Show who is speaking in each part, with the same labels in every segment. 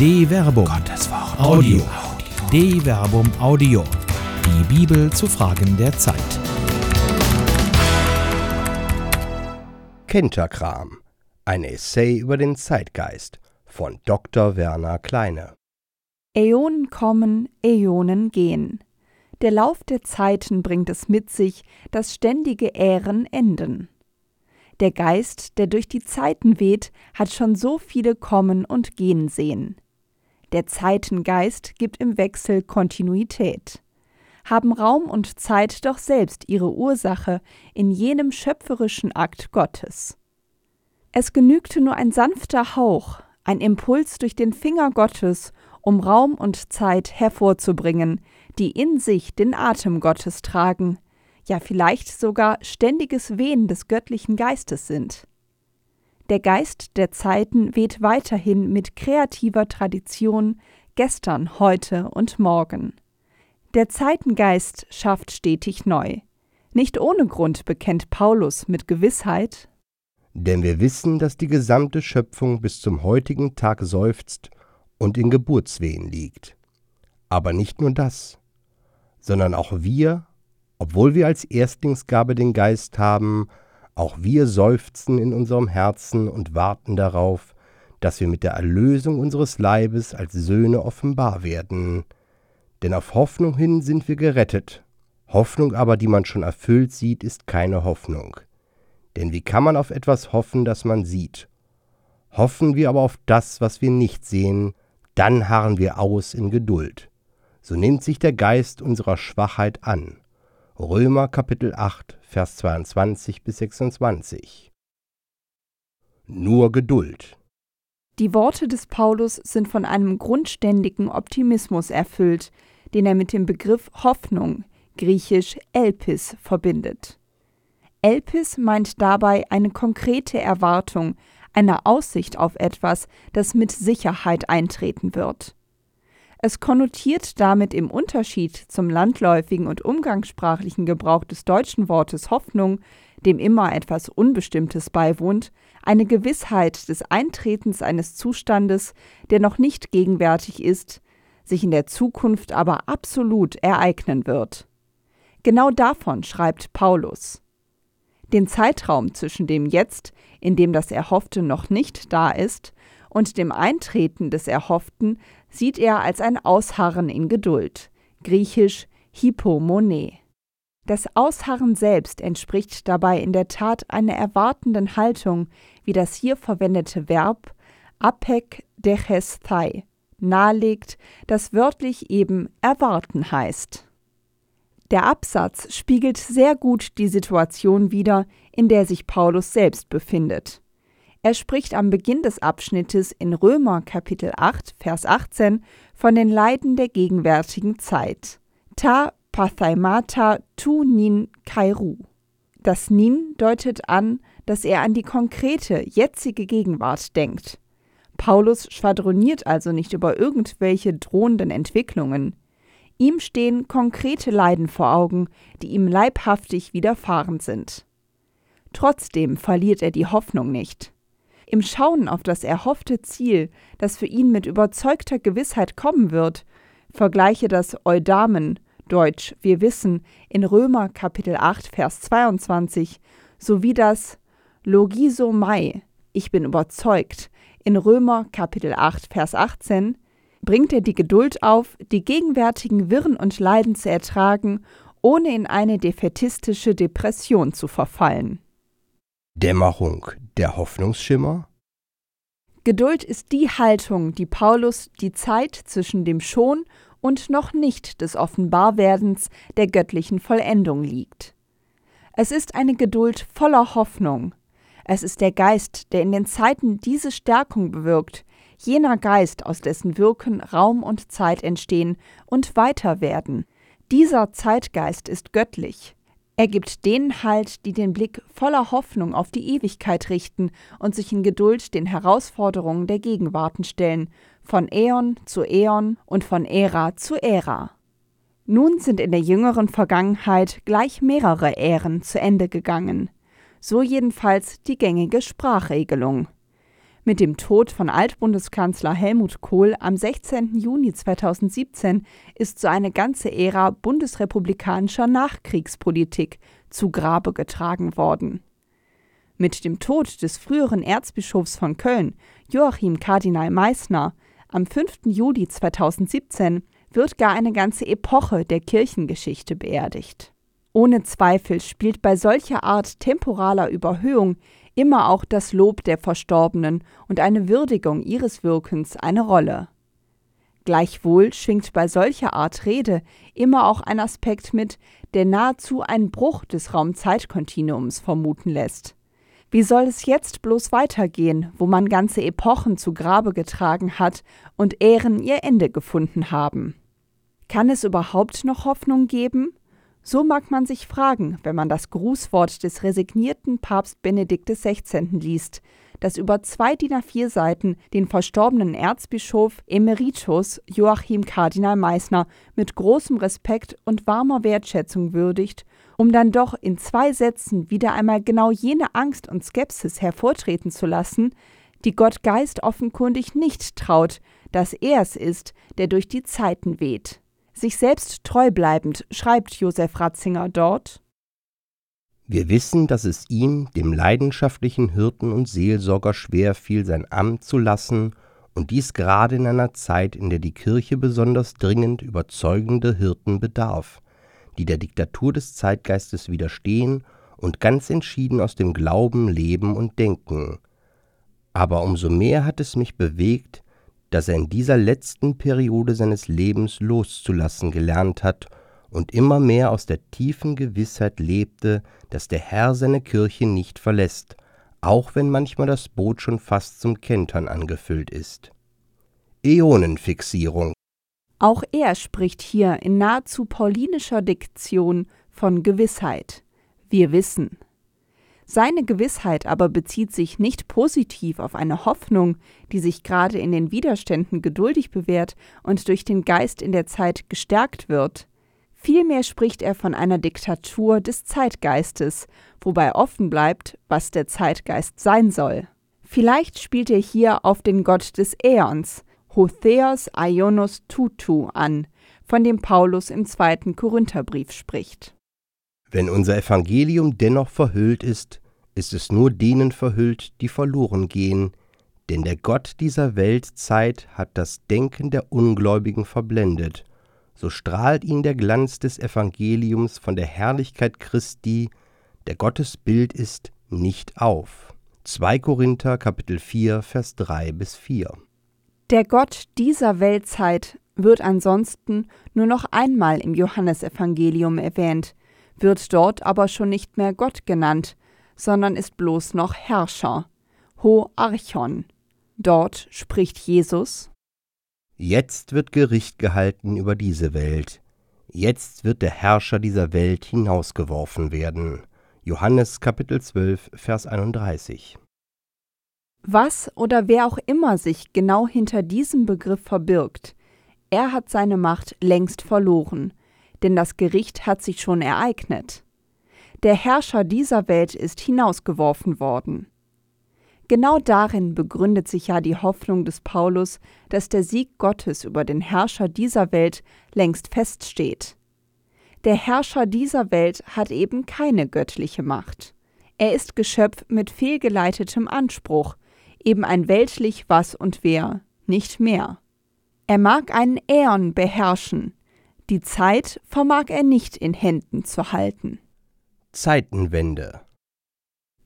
Speaker 1: De Verbum. Gottes Wort. Audio. De Verbum Audio. Die Bibel zu Fragen der Zeit.
Speaker 2: Kenterkram. Ein Essay über den Zeitgeist von Dr. Werner Kleine.
Speaker 3: Äonen kommen, Äonen gehen. Der Lauf der Zeiten bringt es mit sich, dass ständige Ähren enden. Der Geist, der durch die Zeiten weht, hat schon so viele kommen und gehen sehen. Der Zeitengeist gibt im Wechsel Kontinuität. Haben Raum und Zeit doch selbst ihre Ursache in jenem schöpferischen Akt Gottes. Es genügte nur ein sanfter Hauch, ein Impuls durch den Finger Gottes, um Raum und Zeit hervorzubringen, die in sich den Atem Gottes tragen, ja vielleicht sogar ständiges Wehen des göttlichen Geistes sind. Der Geist der Zeiten weht weiterhin mit kreativer Tradition gestern, heute und morgen. Der Zeitengeist schafft stetig neu. Nicht ohne Grund bekennt Paulus mit Gewissheit,
Speaker 2: Denn wir wissen, dass die gesamte Schöpfung bis zum heutigen Tag seufzt und in Geburtswehen liegt. Aber nicht nur das, sondern auch wir obwohl wir als Erstlingsgabe den Geist haben, auch wir seufzen in unserem Herzen und warten darauf, dass wir mit der Erlösung unseres Leibes als Söhne offenbar werden. Denn auf Hoffnung hin sind wir gerettet. Hoffnung aber, die man schon erfüllt sieht, ist keine Hoffnung. Denn wie kann man auf etwas hoffen, das man sieht? Hoffen wir aber auf das, was wir nicht sehen, dann harren wir aus in Geduld. So nimmt sich der Geist unserer Schwachheit an. Römer Kapitel 8, Vers 22 bis 26. Nur Geduld.
Speaker 3: Die Worte des Paulus sind von einem grundständigen Optimismus erfüllt, den er mit dem Begriff Hoffnung, griechisch Elpis, verbindet. Elpis meint dabei eine konkrete Erwartung, eine Aussicht auf etwas, das mit Sicherheit eintreten wird. Es konnotiert damit im Unterschied zum landläufigen und umgangssprachlichen Gebrauch des deutschen Wortes Hoffnung, dem immer etwas Unbestimmtes beiwohnt, eine Gewissheit des Eintretens eines Zustandes, der noch nicht gegenwärtig ist, sich in der Zukunft aber absolut ereignen wird. Genau davon schreibt Paulus. Den Zeitraum zwischen dem Jetzt, in dem das Erhoffte noch nicht da ist, und dem Eintreten des Erhofften sieht er als ein Ausharren in Geduld, griechisch Hypomone. Das Ausharren selbst entspricht dabei in der Tat einer erwartenden Haltung, wie das hier verwendete Verb apek dechesthai nahelegt, das wörtlich eben erwarten heißt. Der Absatz spiegelt sehr gut die Situation wider, in der sich Paulus selbst befindet. Er spricht am Beginn des Abschnittes in Römer Kapitel 8, Vers 18 von den Leiden der gegenwärtigen Zeit. Ta pathaimata tu nin kairu. Das Nin deutet an, dass er an die konkrete, jetzige Gegenwart denkt. Paulus schwadroniert also nicht über irgendwelche drohenden Entwicklungen. Ihm stehen konkrete Leiden vor Augen, die ihm leibhaftig widerfahren sind. Trotzdem verliert er die Hoffnung nicht. Im Schauen auf das erhoffte Ziel, das für ihn mit überzeugter Gewissheit kommen wird, vergleiche das Eudamen, Deutsch wir wissen, in Römer Kapitel 8 Vers 22, sowie das Logisomai, ich bin überzeugt, in Römer Kapitel 8 Vers 18, bringt er die Geduld auf, die gegenwärtigen Wirren und Leiden zu ertragen, ohne in eine defetistische Depression zu verfallen.
Speaker 2: Dämmerung, der Hoffnungsschimmer?
Speaker 3: Geduld ist die Haltung, die Paulus die Zeit zwischen dem Schon und noch nicht des Offenbarwerdens der göttlichen Vollendung liegt. Es ist eine Geduld voller Hoffnung. Es ist der Geist, der in den Zeiten diese Stärkung bewirkt, jener Geist, aus dessen Wirken Raum und Zeit entstehen und weiter werden. Dieser Zeitgeist ist göttlich. Er gibt denen Halt, die den Blick voller Hoffnung auf die Ewigkeit richten und sich in Geduld den Herausforderungen der Gegenwarten stellen, von Äon zu Äon und von Ära zu Ära. Nun sind in der jüngeren Vergangenheit gleich mehrere Ähren zu Ende gegangen. So jedenfalls die gängige Sprachregelung. Mit dem Tod von Altbundeskanzler Helmut Kohl am 16. Juni 2017 ist so eine ganze Ära bundesrepublikanischer Nachkriegspolitik zu Grabe getragen worden. Mit dem Tod des früheren Erzbischofs von Köln, Joachim Kardinal Meissner, am 5. Juli 2017 wird gar eine ganze Epoche der Kirchengeschichte beerdigt. Ohne Zweifel spielt bei solcher Art temporaler Überhöhung immer auch das Lob der Verstorbenen und eine Würdigung ihres Wirkens eine Rolle. Gleichwohl schwingt bei solcher Art Rede immer auch ein Aspekt mit, der nahezu einen Bruch des Raumzeitkontinuums vermuten lässt. Wie soll es jetzt bloß weitergehen, wo man ganze Epochen zu Grabe getragen hat und Ähren ihr Ende gefunden haben? Kann es überhaupt noch Hoffnung geben? So mag man sich fragen, wenn man das Grußwort des resignierten Papst Benedikt XVI. liest, das über zwei DIN A4 Seiten den verstorbenen Erzbischof Emeritus Joachim Kardinal Meissner mit großem Respekt und warmer Wertschätzung würdigt, um dann doch in zwei Sätzen wieder einmal genau jene Angst und Skepsis hervortreten zu lassen, die Gott Geist offenkundig nicht traut, dass er es ist, der durch die Zeiten weht. Sich selbst treu bleibend schreibt Josef Ratzinger dort
Speaker 2: Wir wissen, dass es ihm, dem leidenschaftlichen Hirten und Seelsorger, schwer fiel, sein Amt zu lassen, und dies gerade in einer Zeit, in der die Kirche besonders dringend überzeugende Hirten bedarf, die der Diktatur des Zeitgeistes widerstehen und ganz entschieden aus dem Glauben leben und denken. Aber umso mehr hat es mich bewegt, dass er in dieser letzten Periode seines Lebens loszulassen gelernt hat und immer mehr aus der tiefen Gewissheit lebte, dass der Herr seine Kirche nicht verlässt, auch wenn manchmal das Boot schon fast zum Kentern angefüllt ist. Äonenfixierung.
Speaker 3: Auch er spricht hier in nahezu paulinischer Diktion von Gewissheit. Wir wissen. Seine Gewissheit aber bezieht sich nicht positiv auf eine Hoffnung, die sich gerade in den Widerständen geduldig bewährt und durch den Geist in der Zeit gestärkt wird. Vielmehr spricht er von einer Diktatur des Zeitgeistes, wobei offen bleibt, was der Zeitgeist sein soll. Vielleicht spielt er hier auf den Gott des Äons, Hotheos Aionos Tutu, an, von dem Paulus im zweiten Korintherbrief spricht.
Speaker 2: Wenn unser Evangelium dennoch verhüllt ist, ist es nur denen verhüllt, die verloren gehen, denn der Gott dieser Weltzeit hat das Denken der Ungläubigen verblendet, so strahlt ihnen der Glanz des Evangeliums von der Herrlichkeit Christi, der Gottes Bild ist, nicht auf. 2 Korinther Kapitel 4 Vers 3 bis 4
Speaker 3: Der Gott dieser Weltzeit wird ansonsten nur noch einmal im Johannesevangelium erwähnt, wird dort aber schon nicht mehr Gott genannt, sondern ist bloß noch Herrscher, Ho Archon. Dort spricht Jesus
Speaker 2: Jetzt wird Gericht gehalten über diese Welt, jetzt wird der Herrscher dieser Welt hinausgeworfen werden. Johannes Kapitel 12, Vers 31.
Speaker 3: Was oder wer auch immer sich genau hinter diesem Begriff verbirgt, er hat seine Macht längst verloren, denn das Gericht hat sich schon ereignet. Der Herrscher dieser Welt ist hinausgeworfen worden. Genau darin begründet sich ja die Hoffnung des Paulus, dass der Sieg Gottes über den Herrscher dieser Welt längst feststeht. Der Herrscher dieser Welt hat eben keine göttliche Macht. Er ist Geschöpf mit fehlgeleitetem Anspruch, eben ein weltlich Was und Wer, nicht mehr. Er mag einen Äon beherrschen, die Zeit vermag er nicht in Händen zu halten.
Speaker 2: Zeitenwende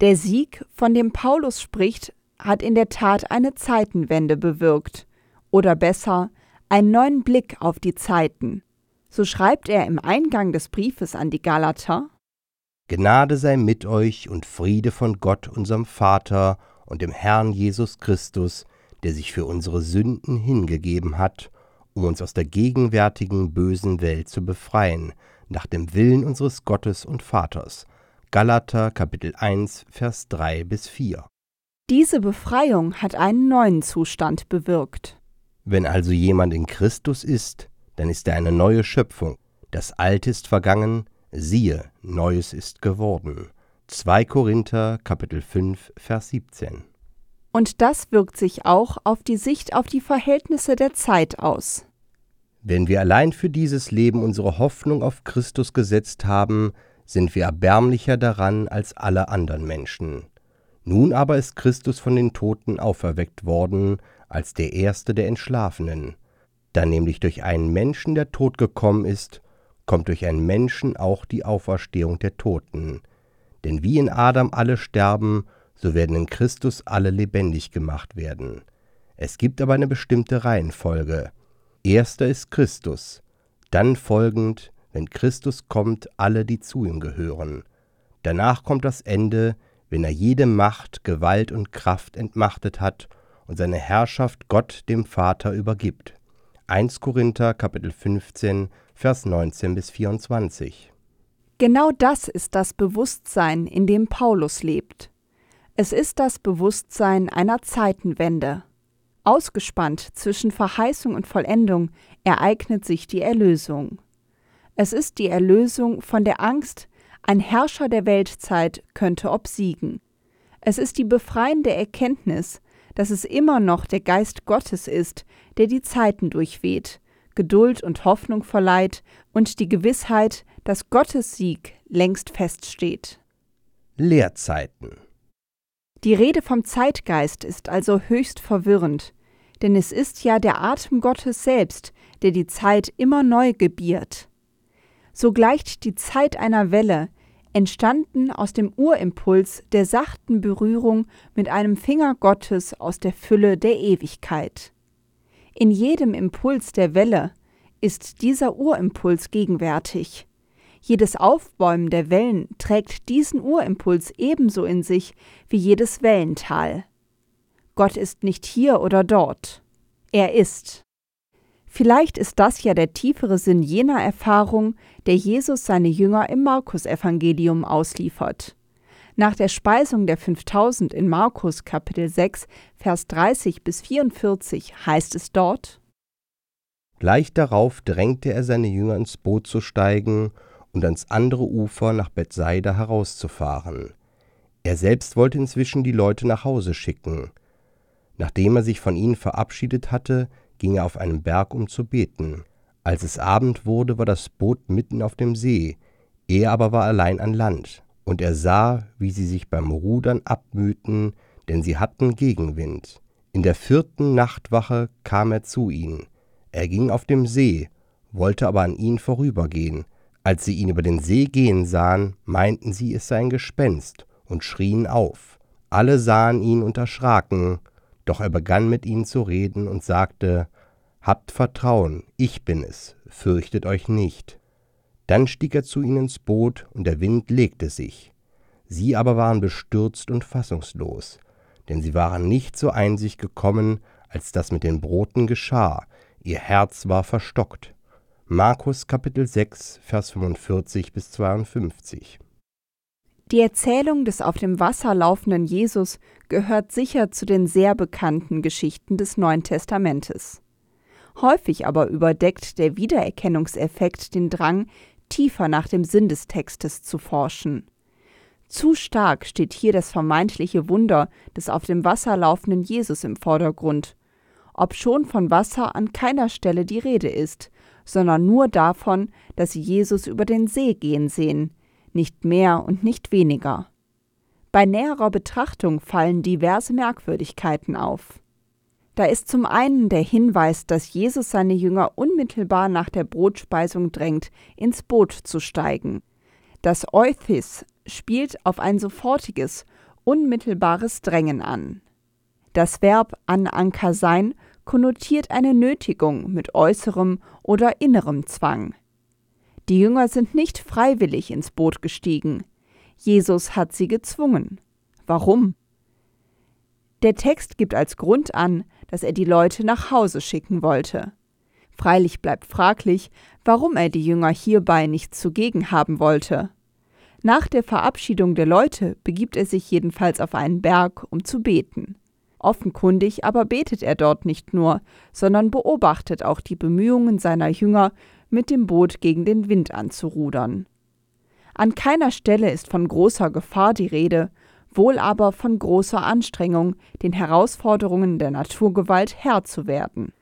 Speaker 3: Der Sieg, von dem Paulus spricht, hat in der Tat eine Zeitenwende bewirkt, oder besser, einen neuen Blick auf die Zeiten. So schreibt er im Eingang des Briefes an die Galater
Speaker 2: Gnade sei mit euch und Friede von Gott, unserem Vater und dem Herrn Jesus Christus, der sich für unsere Sünden hingegeben hat um uns aus der gegenwärtigen bösen Welt zu befreien, nach dem Willen unseres Gottes und Vaters. Galater Kapitel 1 Vers 3 bis 4.
Speaker 3: Diese Befreiung hat einen neuen Zustand bewirkt.
Speaker 2: Wenn also jemand in Christus ist, dann ist er eine neue Schöpfung. Das Alte ist vergangen, siehe, Neues ist geworden. 2 Korinther Kapitel 5 Vers 17
Speaker 3: Und das wirkt sich auch auf die Sicht auf die Verhältnisse der Zeit aus.
Speaker 2: Wenn wir allein für dieses Leben unsere Hoffnung auf Christus gesetzt haben, sind wir erbärmlicher daran als alle anderen Menschen. Nun aber ist Christus von den Toten auferweckt worden als der erste der Entschlafenen. Da nämlich durch einen Menschen der Tod gekommen ist, kommt durch einen Menschen auch die Auferstehung der Toten. Denn wie in Adam alle sterben, so werden in Christus alle lebendig gemacht werden. Es gibt aber eine bestimmte Reihenfolge. Erster ist Christus, dann folgend, wenn Christus kommt, alle, die zu ihm gehören. Danach kommt das Ende, wenn er jede Macht, Gewalt und Kraft entmachtet hat und seine Herrschaft Gott dem Vater übergibt. 1 Korinther Kapitel 15 Vers 19 bis 24.
Speaker 3: Genau das ist das Bewusstsein, in dem Paulus lebt. Es ist das Bewusstsein einer Zeitenwende. Ausgespannt zwischen Verheißung und Vollendung ereignet sich die Erlösung. Es ist die Erlösung von der Angst, ein Herrscher der Weltzeit könnte obsiegen. Es ist die befreiende Erkenntnis, dass es immer noch der Geist Gottes ist, der die Zeiten durchweht, Geduld und Hoffnung verleiht und die Gewissheit, dass Gottes Sieg längst feststeht.
Speaker 2: Leerzeiten
Speaker 3: Die Rede vom Zeitgeist ist also höchst verwirrend, denn es ist ja der Atem Gottes selbst, der die Zeit immer neu gebiert. So gleicht die Zeit einer Welle, entstanden aus dem Urimpuls der sachten Berührung mit einem Finger Gottes aus der Fülle der Ewigkeit. In jedem Impuls der Welle ist dieser Urimpuls gegenwärtig. Jedes Aufbäumen der Wellen trägt diesen Urimpuls ebenso in sich wie jedes Wellental. Gott ist nicht hier oder dort. Er ist. Vielleicht ist das ja der tiefere Sinn jener Erfahrung, der Jesus seine Jünger im Markus-Evangelium ausliefert. Nach der Speisung der 5000 in Markus Kapitel 6, Vers 30 bis 44 heißt es dort:
Speaker 2: Gleich darauf drängte er seine Jünger ins Boot zu steigen und ans andere Ufer nach Bethsaida herauszufahren. Er selbst wollte inzwischen die Leute nach Hause schicken. Nachdem er sich von ihnen verabschiedet hatte, ging er auf einen Berg, um zu beten. Als es Abend wurde, war das Boot mitten auf dem See, er aber war allein an Land, und er sah, wie sie sich beim Rudern abmühten, denn sie hatten Gegenwind. In der vierten Nachtwache kam er zu ihnen. Er ging auf dem See, wollte aber an ihnen vorübergehen. Als sie ihn über den See gehen sahen, meinten sie, es sei ein Gespenst und schrien auf. Alle sahen ihn und erschraken, doch er begann mit ihnen zu reden und sagte, Habt Vertrauen, ich bin es, fürchtet euch nicht. Dann stieg er zu ihnen ins Boot, und der Wind legte sich. Sie aber waren bestürzt und fassungslos, denn sie waren nicht zur Einsicht gekommen, als das mit den Broten geschah, ihr Herz war verstockt. Markus Kapitel 6, Vers 45 bis 52.
Speaker 3: Die Erzählung des auf dem Wasser laufenden Jesus gehört sicher zu den sehr bekannten Geschichten des Neuen Testamentes. Häufig aber überdeckt der Wiedererkennungseffekt den Drang, tiefer nach dem Sinn des Textes zu forschen. Zu stark steht hier das vermeintliche Wunder des auf dem Wasser laufenden Jesus im Vordergrund, obschon von Wasser an keiner Stelle die Rede ist, sondern nur davon, dass sie Jesus über den See gehen sehen, nicht mehr und nicht weniger. Bei näherer Betrachtung fallen diverse Merkwürdigkeiten auf. Da ist zum einen der Hinweis, dass Jesus seine Jünger unmittelbar nach der Brotspeisung drängt, ins Boot zu steigen. Das Euthys spielt auf ein sofortiges, unmittelbares Drängen an. Das Verb an Anker sein konnotiert eine Nötigung mit äußerem oder innerem Zwang. Die Jünger sind nicht freiwillig ins Boot gestiegen. Jesus hat sie gezwungen. Warum? Der Text gibt als Grund an, dass er die Leute nach Hause schicken wollte. Freilich bleibt fraglich, warum er die Jünger hierbei nicht zugegen haben wollte. Nach der Verabschiedung der Leute begibt er sich jedenfalls auf einen Berg, um zu beten. Offenkundig aber betet er dort nicht nur, sondern beobachtet auch die Bemühungen seiner Jünger, mit dem Boot gegen den Wind anzurudern. An keiner Stelle ist von großer Gefahr die Rede, wohl aber von großer Anstrengung, den Herausforderungen der Naturgewalt Herr zu werden.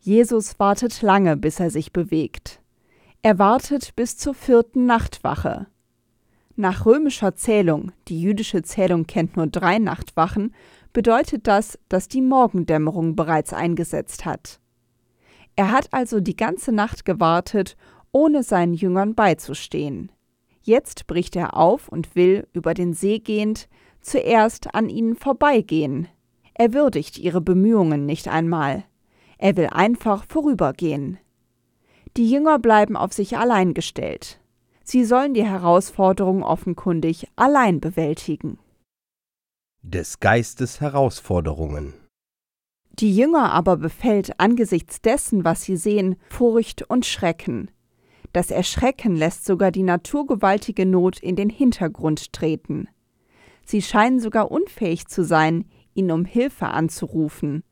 Speaker 3: Jesus wartet lange, bis er sich bewegt. Er wartet bis zur vierten Nachtwache. Nach römischer Zählung, die jüdische Zählung kennt nur drei Nachtwachen, bedeutet das, dass die Morgendämmerung bereits eingesetzt hat. Er hat also die ganze Nacht gewartet, ohne seinen Jüngern beizustehen. Jetzt bricht er auf und will, über den See gehend, zuerst an ihnen vorbeigehen. Er würdigt ihre Bemühungen nicht einmal. Er will einfach vorübergehen. Die Jünger bleiben auf sich allein gestellt. Sie sollen die Herausforderung offenkundig allein bewältigen.
Speaker 2: Des Geistes Herausforderungen.
Speaker 3: Die Jünger aber befällt angesichts dessen, was sie sehen, Furcht und Schrecken. Das Erschrecken lässt sogar die naturgewaltige Not in den Hintergrund treten. Sie scheinen sogar unfähig zu sein, ihn um Hilfe anzurufen.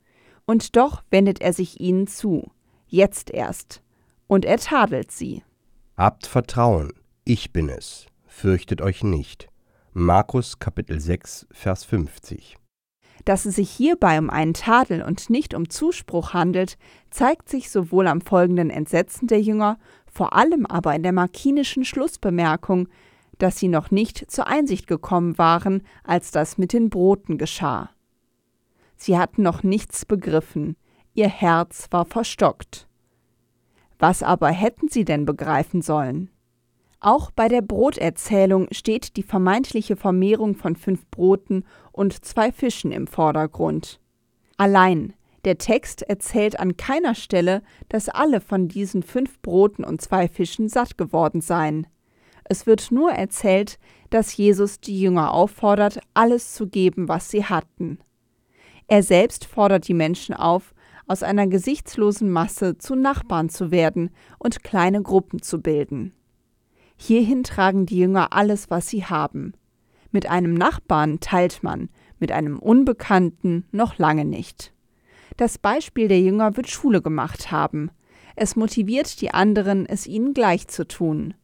Speaker 3: Und doch wendet er sich ihnen zu, jetzt erst, und er tadelt sie.
Speaker 2: Habt Vertrauen, ich bin es, fürchtet euch nicht. Markus Kapitel 6, Vers 50.
Speaker 3: Dass es sich hierbei um einen Tadel und nicht um Zuspruch handelt, zeigt sich sowohl am folgenden Entsetzen der Jünger, vor allem aber in der markinischen Schlussbemerkung, dass sie noch nicht zur Einsicht gekommen waren, als das mit den Broten geschah. Sie hatten noch nichts begriffen, ihr Herz war verstockt. Was aber hätten sie denn begreifen sollen? Auch bei der Broterzählung steht die vermeintliche Vermehrung von fünf Broten und zwei Fischen im Vordergrund. Allein der Text erzählt an keiner Stelle, dass alle von diesen fünf Broten und zwei Fischen satt geworden seien. Es wird nur erzählt, dass Jesus die Jünger auffordert, alles zu geben, was sie hatten. Er selbst fordert die Menschen auf, aus einer gesichtslosen Masse zu Nachbarn zu werden und kleine Gruppen zu bilden. Hierhin tragen die Jünger alles, was sie haben. Mit einem Nachbarn teilt man, mit einem Unbekannten noch lange nicht. Das Beispiel der Jünger wird Schule gemacht haben. Es motiviert die anderen, es ihnen gleich zu tun.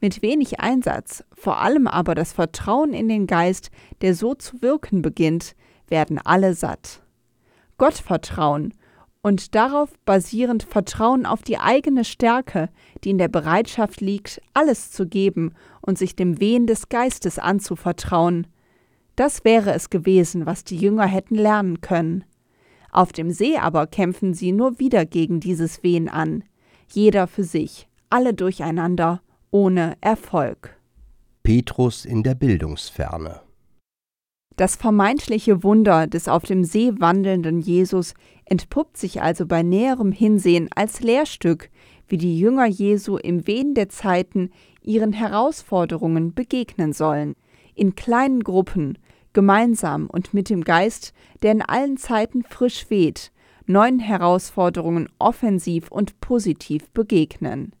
Speaker 3: Mit wenig Einsatz, vor allem aber das Vertrauen in den Geist, der so zu wirken beginnt, werden alle satt. Gottvertrauen und darauf basierend Vertrauen auf die eigene Stärke, die in der Bereitschaft liegt, alles zu geben und sich dem Wehen des Geistes anzuvertrauen. Das wäre es gewesen, was die Jünger hätten lernen können. Auf dem See aber kämpfen sie nur wieder gegen dieses Wehen an, jeder für sich, alle durcheinander, ohne Erfolg.
Speaker 2: Petrus in der Bildungsferne.
Speaker 3: Das vermeintliche Wunder des auf dem See wandelnden Jesus entpuppt sich also bei näherem Hinsehen als Lehrstück, wie die Jünger Jesu im Wehen der Zeiten ihren Herausforderungen begegnen sollen, in kleinen Gruppen, gemeinsam und mit dem Geist, der in allen Zeiten frisch weht, neuen Herausforderungen offensiv und positiv begegnen.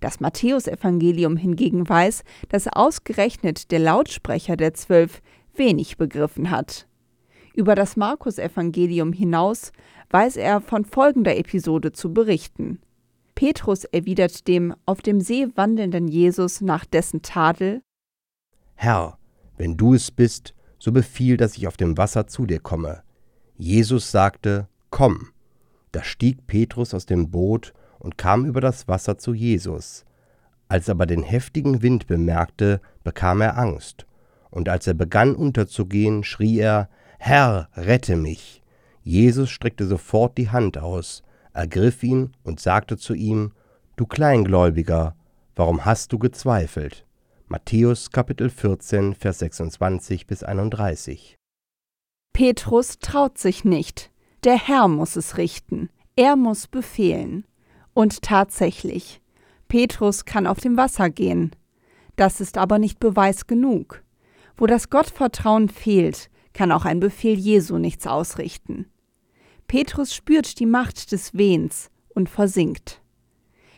Speaker 3: Das Matthäusevangelium hingegen weiß, dass ausgerechnet der Lautsprecher der Zwölf wenig begriffen hat. Über das Markus-Evangelium hinaus weiß er von folgender Episode zu berichten. Petrus erwidert dem auf dem See wandelnden Jesus nach dessen Tadel:
Speaker 2: Herr, wenn du es bist, so befiehl, dass ich auf dem Wasser zu dir komme. Jesus sagte: Komm. Da stieg Petrus aus dem Boot und kam über das Wasser zu Jesus. Als er aber den heftigen Wind bemerkte, bekam er Angst und als er begann unterzugehen, schrie er, Herr, rette mich. Jesus streckte sofort die Hand aus, ergriff ihn und sagte zu ihm, Du Kleingläubiger, warum hast du gezweifelt? Matthäus Kapitel 14, Vers 26 bis 31.
Speaker 3: Petrus traut sich nicht. Der Herr muss es richten. Er muss befehlen. Und tatsächlich, Petrus kann auf dem Wasser gehen. Das ist aber nicht Beweis genug. Wo das Gottvertrauen fehlt, kann auch ein Befehl Jesu nichts ausrichten. Petrus spürt die Macht des Wehens und versinkt.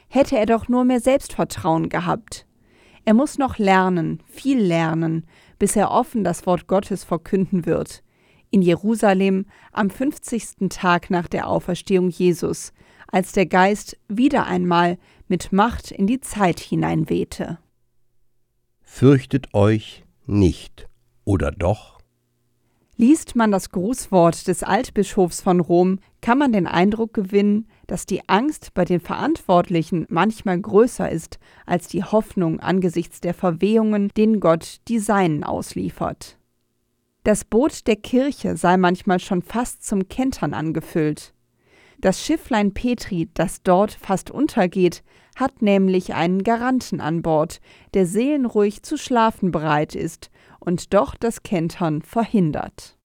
Speaker 3: Hätte er doch nur mehr Selbstvertrauen gehabt. Er muss noch lernen, viel lernen, bis er offen das Wort Gottes verkünden wird. In Jerusalem am 50. Tag nach der Auferstehung Jesus, als der Geist wieder einmal mit Macht in die Zeit hineinwehte.
Speaker 2: Fürchtet euch nicht, Oder doch?
Speaker 3: Liest man das Grußwort des Altbischofs von Rom, kann man den Eindruck gewinnen, dass die Angst bei den Verantwortlichen manchmal größer ist als die Hoffnung angesichts der Verwehungen, denen Gott die Seinen ausliefert. Das Boot der Kirche sei manchmal schon fast zum Kentern angefüllt. Das Schifflein Petri, das dort fast untergeht, hat nämlich einen Garanten an Bord, der seelenruhig zu schlafen bereit ist und doch das Kentern verhindert.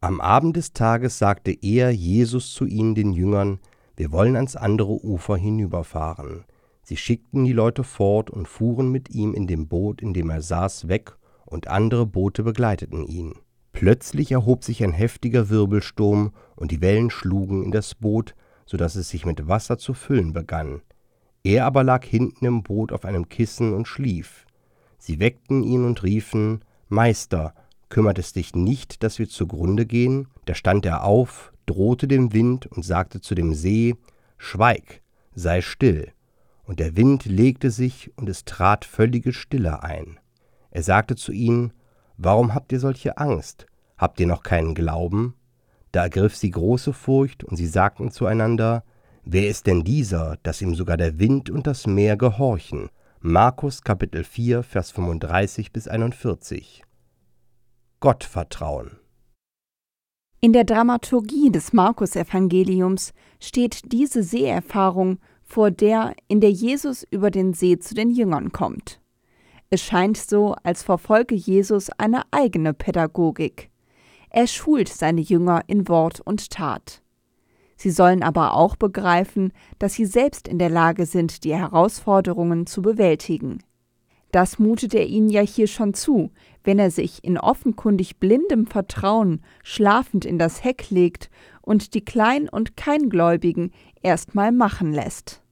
Speaker 2: Am Abend des Tages sagte er, Jesus, zu ihnen, den Jüngern, wir wollen ans andere Ufer hinüberfahren. Sie schickten die Leute fort und fuhren mit ihm in dem Boot, in dem er saß, weg, und andere Boote begleiteten ihn. Plötzlich erhob sich ein heftiger Wirbelsturm, und die Wellen schlugen in das Boot, so dass es sich mit Wasser zu füllen begann. Er aber lag hinten im Boot auf einem Kissen und schlief. Sie weckten ihn und riefen Meister, kümmert es dich nicht, dass wir zugrunde gehen? Da stand er auf, drohte dem Wind und sagte zu dem See Schweig, sei still. Und der Wind legte sich, und es trat völlige Stille ein. Er sagte zu ihnen Warum habt ihr solche Angst? Habt ihr noch keinen Glauben? Da ergriff sie große Furcht, und sie sagten zueinander, Wer ist denn dieser, dass ihm sogar der Wind und das Meer gehorchen? Markus Kapitel 4, Vers 35 bis 41. Gottvertrauen.
Speaker 3: In der Dramaturgie des Markus-Evangeliums steht diese Seeerfahrung vor der, in der Jesus über den See zu den Jüngern kommt. Es scheint so, als verfolge Jesus eine eigene Pädagogik. Er schult seine Jünger in Wort und Tat. Sie sollen aber auch begreifen, dass sie selbst in der Lage sind, die Herausforderungen zu bewältigen. Das mutet er ihnen ja hier schon zu, wenn er sich in offenkundig blindem Vertrauen schlafend in das Heck legt und die Klein- und Keingläubigen erstmal machen lässt.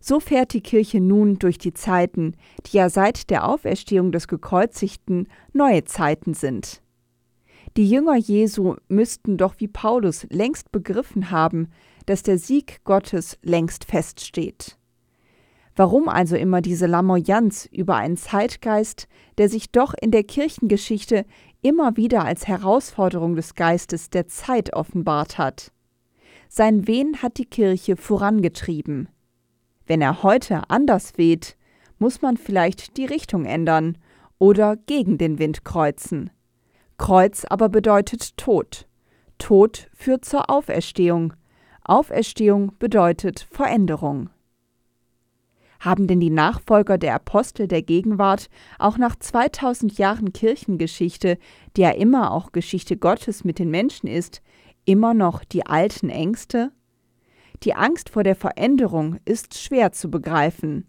Speaker 3: So fährt die Kirche nun durch die Zeiten, die ja seit der Auferstehung des Gekreuzigten neue Zeiten sind. Die Jünger Jesu müssten doch wie Paulus längst begriffen haben, dass der Sieg Gottes längst feststeht. Warum also immer diese Lamoyanz über einen Zeitgeist, der sich doch in der Kirchengeschichte immer wieder als Herausforderung des Geistes der Zeit offenbart hat? Sein Wehen hat die Kirche vorangetrieben. Wenn er heute anders weht, muss man vielleicht die Richtung ändern oder gegen den Wind kreuzen. Kreuz aber bedeutet Tod. Tod führt zur Auferstehung. Auferstehung bedeutet Veränderung. Haben denn die Nachfolger der Apostel der Gegenwart auch nach 2000 Jahren Kirchengeschichte, die ja immer auch Geschichte Gottes mit den Menschen ist, immer noch die alten Ängste? Die Angst vor der Veränderung ist schwer zu begreifen.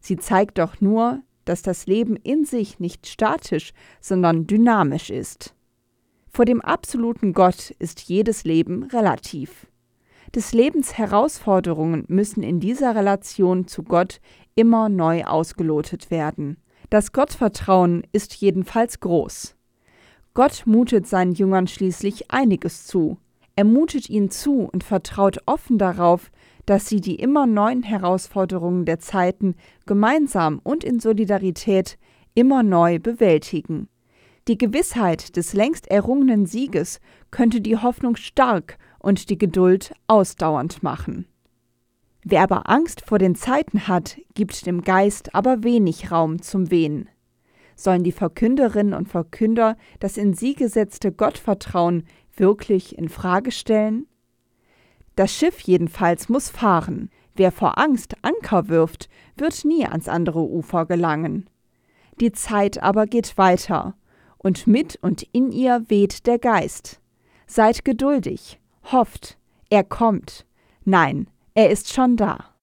Speaker 3: Sie zeigt doch nur, dass das Leben in sich nicht statisch, sondern dynamisch ist. Vor dem absoluten Gott ist jedes Leben relativ. Des Lebens Herausforderungen müssen in dieser Relation zu Gott immer neu ausgelotet werden. Das Gottvertrauen ist jedenfalls groß. Gott mutet seinen Jüngern schließlich einiges zu, er mutet ihnen zu und vertraut offen darauf, dass sie die immer neuen Herausforderungen der Zeiten gemeinsam und in Solidarität immer neu bewältigen. Die Gewissheit des längst errungenen Sieges könnte die Hoffnung stark und die Geduld ausdauernd machen. Wer aber Angst vor den Zeiten hat, gibt dem Geist aber wenig Raum zum Wehen. Sollen die Verkünderinnen und Verkünder das in sie gesetzte Gottvertrauen wirklich in Frage stellen? Das Schiff jedenfalls muss fahren. Wer vor Angst Anker wirft, wird nie ans andere Ufer gelangen. Die Zeit aber geht weiter, und mit und in ihr weht der Geist. Seid geduldig, hofft, er kommt. Nein, er ist schon da.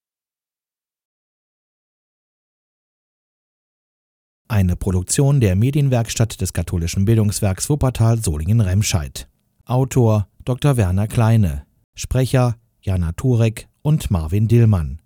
Speaker 1: Eine Produktion der Medienwerkstatt des katholischen Bildungswerks Wuppertal Solingen-Remscheid. Autor Dr. Werner Kleine, Sprecher Jana Turek und Marvin Dillmann.